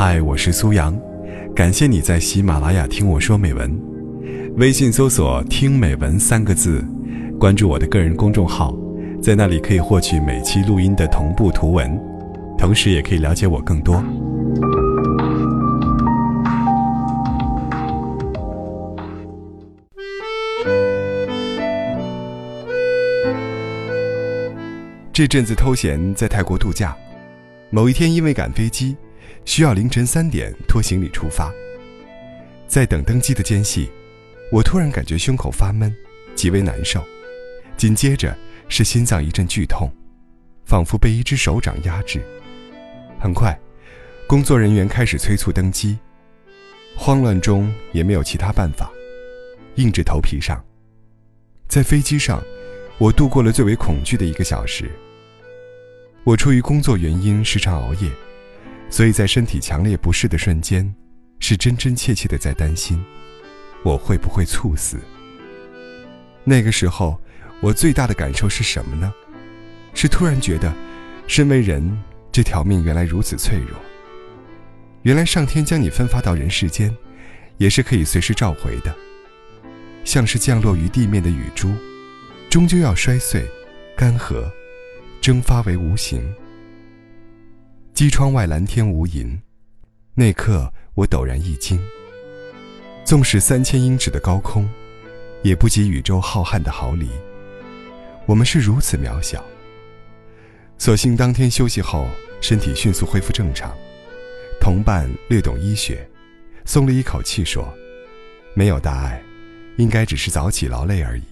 嗨，我是苏阳，感谢你在喜马拉雅听我说美文。微信搜索“听美文”三个字，关注我的个人公众号，在那里可以获取每期录音的同步图文，同时也可以了解我更多。这阵子偷闲在泰国度假，某一天因为赶飞机，需要凌晨三点拖行李出发。在等登机的间隙，我突然感觉胸口发闷，极为难受，紧接着是心脏一阵剧痛，仿佛被一只手掌压制。很快，工作人员开始催促登机，慌乱中也没有其他办法，硬着头皮上。在飞机上，我度过了最为恐惧的一个小时。我出于工作原因时常熬夜，所以在身体强烈不适的瞬间，是真真切切的在担心，我会不会猝死。那个时候，我最大的感受是什么呢？是突然觉得，身为人，这条命原来如此脆弱。原来上天将你分发到人世间，也是可以随时召回的。像是降落于地面的雨珠，终究要摔碎、干涸。蒸发为无形。机窗外蓝天无垠，那刻我陡然一惊。纵使三千英尺的高空，也不及宇宙浩瀚的毫厘。我们是如此渺小。所幸当天休息后，身体迅速恢复正常。同伴略懂医学，松了一口气说：“没有大碍，应该只是早起劳累而已。”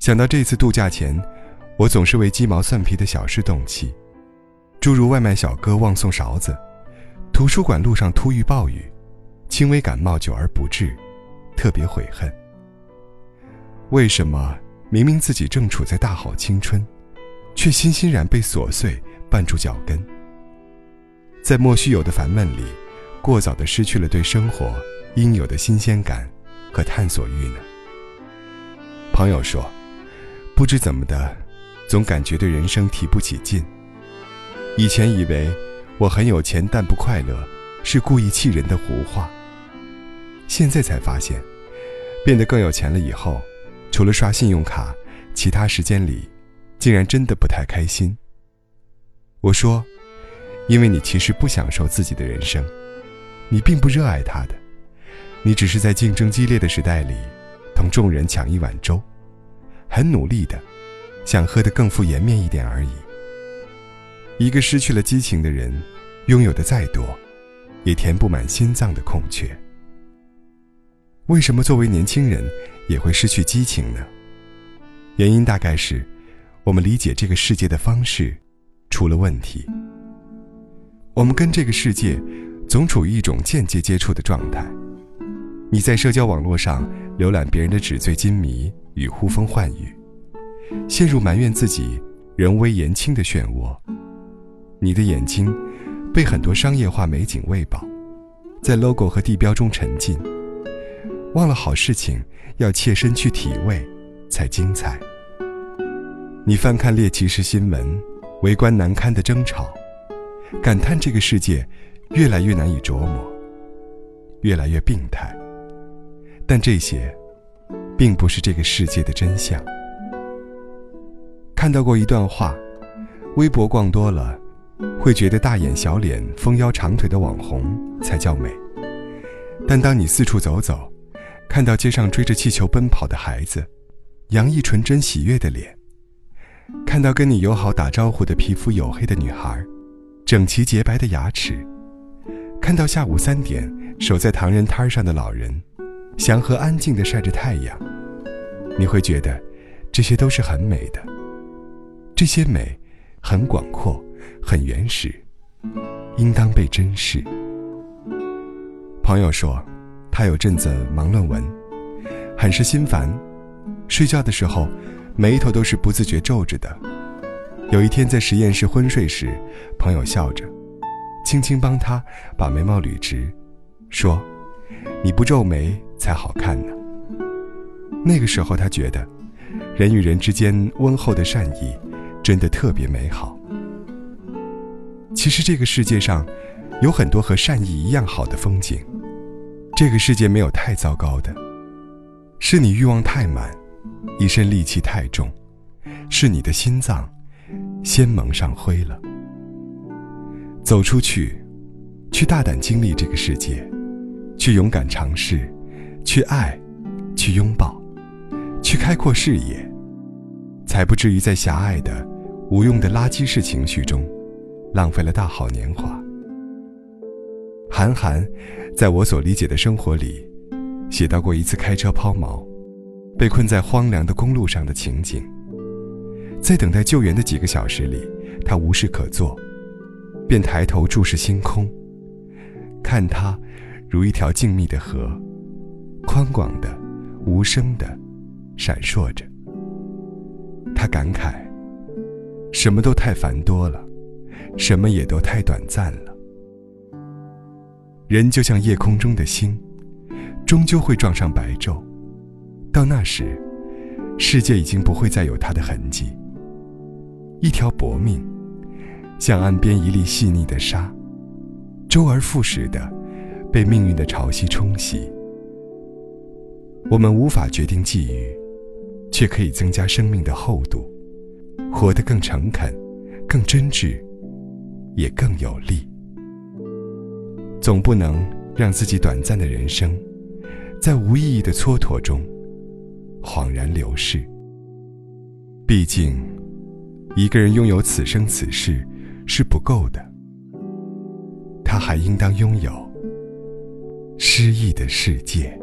想到这次度假前。我总是为鸡毛蒜皮的小事动气，诸如外卖小哥忘送勺子，图书馆路上突遇暴雨，轻微感冒久而不治，特别悔恨。为什么明明自己正处在大好青春，却欣欣然被琐碎绊住脚跟？在莫须有的烦闷里，过早的失去了对生活应有的新鲜感和探索欲呢？朋友说，不知怎么的。总感觉对人生提不起劲。以前以为我很有钱但不快乐，是故意气人的胡话。现在才发现，变得更有钱了以后，除了刷信用卡，其他时间里，竟然真的不太开心。我说，因为你其实不享受自己的人生，你并不热爱他的，你只是在竞争激烈的时代里，同众人抢一碗粥，很努力的。想喝得更富颜面一点而已。一个失去了激情的人，拥有的再多，也填不满心脏的空缺。为什么作为年轻人也会失去激情呢？原因大概是，我们理解这个世界的方式出了问题。我们跟这个世界总处于一种间接接触的状态。你在社交网络上浏览别人的纸醉金迷与呼风唤雨。陷入埋怨自己人微言轻的漩涡，你的眼睛被很多商业化美景喂饱，在 logo 和地标中沉浸，忘了好事情要切身去体味才精彩。你翻看猎奇式新闻，围观难堪的争吵，感叹这个世界越来越难以琢磨，越来越病态。但这些，并不是这个世界的真相。看到过一段话，微博逛多了，会觉得大眼小脸、丰腰长腿的网红才叫美。但当你四处走走，看到街上追着气球奔跑的孩子，洋溢纯真喜悦的脸；看到跟你友好打招呼的皮肤黝黑的女孩，整齐洁白的牙齿；看到下午三点守在唐人摊上的老人，祥和安静地晒着太阳，你会觉得这些都是很美的。这些美，很广阔，很原始，应当被珍视。朋友说，他有阵子忙论文，很是心烦，睡觉的时候，眉头都是不自觉皱着的。有一天在实验室昏睡时，朋友笑着，轻轻帮他把眉毛捋直，说：“你不皱眉才好看呢。”那个时候，他觉得，人与人之间温厚的善意。真的特别美好。其实这个世界上，有很多和善意一样好的风景。这个世界没有太糟糕的，是你欲望太满，一身戾气太重，是你的心脏先蒙上灰了。走出去，去大胆经历这个世界，去勇敢尝试，去爱，去拥抱，去开阔视野，才不至于在狭隘的、无用的垃圾式情绪中。浪费了大好年华。韩寒，在我所理解的生活里，写到过一次开车抛锚，被困在荒凉的公路上的情景。在等待救援的几个小时里，他无事可做，便抬头注视星空，看它如一条静谧的河，宽广的、无声的，闪烁着。他感慨：什么都太繁多了。什么也都太短暂了。人就像夜空中的星，终究会撞上白昼。到那时，世界已经不会再有它的痕迹。一条薄命，像岸边一粒细腻的沙，周而复始的被命运的潮汐冲洗。我们无法决定际遇，却可以增加生命的厚度，活得更诚恳，更真挚。也更有力。总不能让自己短暂的人生，在无意义的蹉跎中恍然流逝。毕竟，一个人拥有此生此世是不够的，他还应当拥有诗意的世界。